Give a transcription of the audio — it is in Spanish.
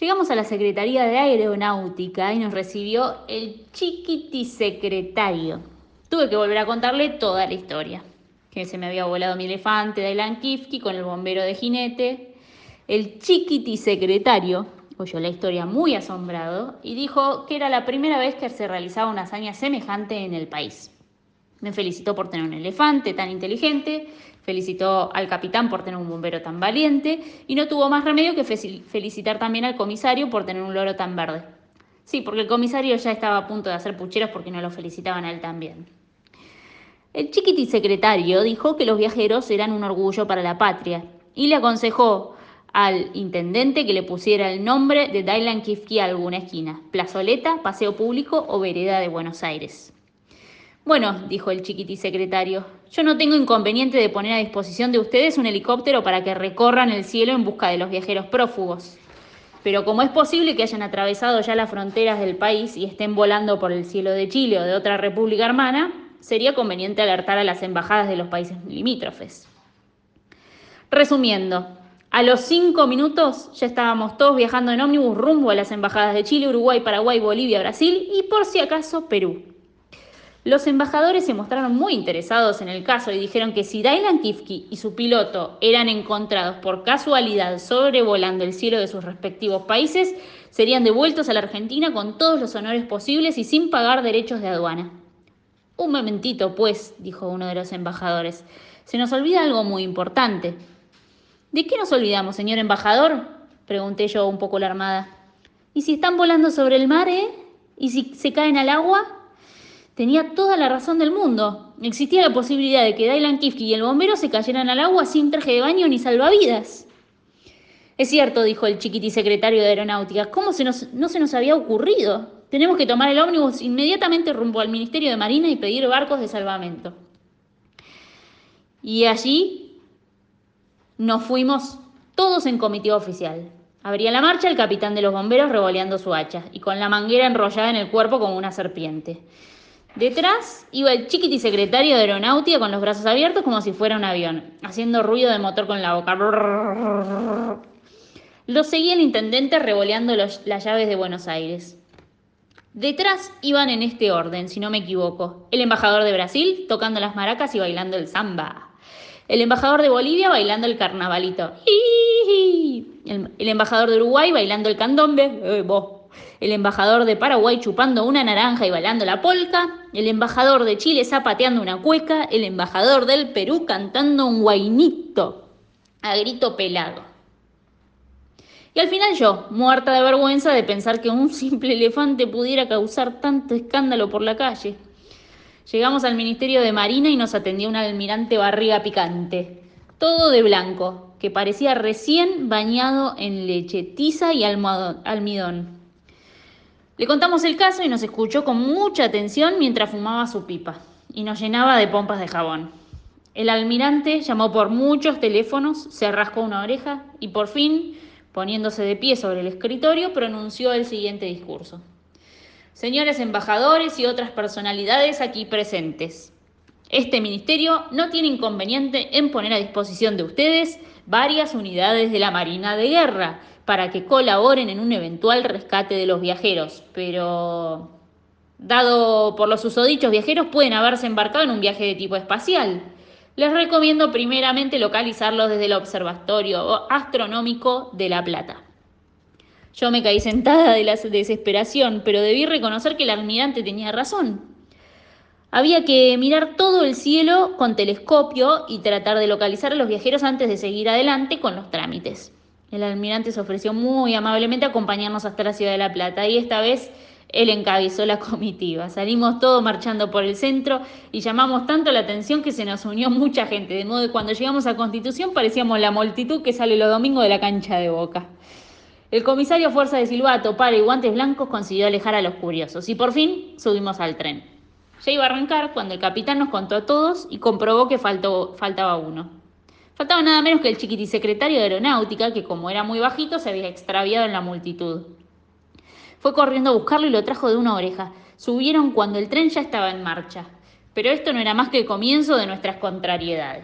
Llegamos a la Secretaría de Aeronáutica y nos recibió el chiquitisecretario. Tuve que volver a contarle toda la historia. Que se me había volado mi elefante de Ilan Kifki con el bombero de jinete. El chiquitisecretario oyó la historia muy asombrado y dijo que era la primera vez que se realizaba una hazaña semejante en el país. Me felicitó por tener un elefante tan inteligente, felicitó al capitán por tener un bombero tan valiente y no tuvo más remedio que felicitar también al comisario por tener un loro tan verde. Sí, porque el comisario ya estaba a punto de hacer pucheros porque no lo felicitaban a él también. El chiquiti secretario dijo que los viajeros eran un orgullo para la patria y le aconsejó al intendente que le pusiera el nombre de Dailan Kifki a alguna esquina, plazoleta, paseo público o vereda de Buenos Aires. Bueno, dijo el chiquití secretario, yo no tengo inconveniente de poner a disposición de ustedes un helicóptero para que recorran el cielo en busca de los viajeros prófugos. Pero como es posible que hayan atravesado ya las fronteras del país y estén volando por el cielo de Chile o de otra república hermana, sería conveniente alertar a las embajadas de los países limítrofes. Resumiendo, a los cinco minutos ya estábamos todos viajando en ómnibus rumbo a las embajadas de Chile, Uruguay, Paraguay, Bolivia, Brasil y por si acaso Perú. Los embajadores se mostraron muy interesados en el caso y dijeron que si Dailan Kifki y su piloto eran encontrados por casualidad sobrevolando el cielo de sus respectivos países, serían devueltos a la Argentina con todos los honores posibles y sin pagar derechos de aduana. Un momentito, pues, dijo uno de los embajadores, se nos olvida algo muy importante. ¿De qué nos olvidamos, señor embajador? pregunté yo un poco alarmada. ¿Y si están volando sobre el mar, eh? ¿Y si se caen al agua? Tenía toda la razón del mundo. Existía la posibilidad de que Dylan Kifke y el bombero se cayeran al agua sin traje de baño ni salvavidas. Es cierto, dijo el chiquití secretario de Aeronáutica. ¿Cómo se nos, no se nos había ocurrido? Tenemos que tomar el ómnibus inmediatamente rumbo al Ministerio de Marina y pedir barcos de salvamento. Y allí nos fuimos todos en comitiva oficial. Abría la marcha el capitán de los bomberos revoleando su hacha y con la manguera enrollada en el cuerpo como una serpiente. Detrás iba el chiquiti secretario de aeronáutica con los brazos abiertos como si fuera un avión, haciendo ruido de motor con la boca. Lo seguía el intendente revoleando las llaves de Buenos Aires. Detrás iban en este orden, si no me equivoco, el embajador de Brasil tocando las maracas y bailando el samba. El embajador de Bolivia bailando el carnavalito. El, embajador de Uruguay bailando el candombe. Eh, el embajador de Paraguay chupando una naranja y bailando la polca, el embajador de Chile zapateando una cueca, el embajador del Perú cantando un guainito a grito pelado. Y al final yo, muerta de vergüenza de pensar que un simple elefante pudiera causar tanto escándalo por la calle. Llegamos al Ministerio de Marina y nos atendió un almirante barriga picante, todo de blanco, que parecía recién bañado en leche, tiza y almidón. Le contamos el caso y nos escuchó con mucha atención mientras fumaba su pipa y nos llenaba de pompas de jabón. El almirante llamó por muchos teléfonos, se rascó una oreja y por fin, poniéndose de pie sobre el escritorio, pronunció el siguiente discurso. Señores embajadores y otras personalidades aquí presentes, este ministerio no tiene inconveniente en poner a disposición de ustedes varias unidades de la Marina de Guerra para que colaboren en un eventual rescate de los viajeros, pero dado por los usodichos viajeros pueden haberse embarcado en un viaje de tipo espacial. Les recomiendo primeramente localizarlos desde el Observatorio Astronómico de La Plata. Yo me caí sentada de la desesperación, pero debí reconocer que el almirante tenía razón. Había que mirar todo el cielo con telescopio y tratar de localizar a los viajeros antes de seguir adelante con los trámites. El almirante se ofreció muy amablemente a acompañarnos hasta la ciudad de La Plata y esta vez él encabezó la comitiva. Salimos todos marchando por el centro y llamamos tanto la atención que se nos unió mucha gente, de modo que cuando llegamos a Constitución parecíamos la multitud que sale los domingos de la cancha de Boca. El comisario Fuerza de Silbato, para y guantes blancos consiguió alejar a los curiosos y por fin subimos al tren. Ya iba a arrancar cuando el capitán nos contó a todos y comprobó que faltó, faltaba uno. Faltaba nada menos que el chiquitisecretario de aeronáutica, que como era muy bajito se había extraviado en la multitud. Fue corriendo a buscarlo y lo trajo de una oreja. Subieron cuando el tren ya estaba en marcha. Pero esto no era más que el comienzo de nuestras contrariedades.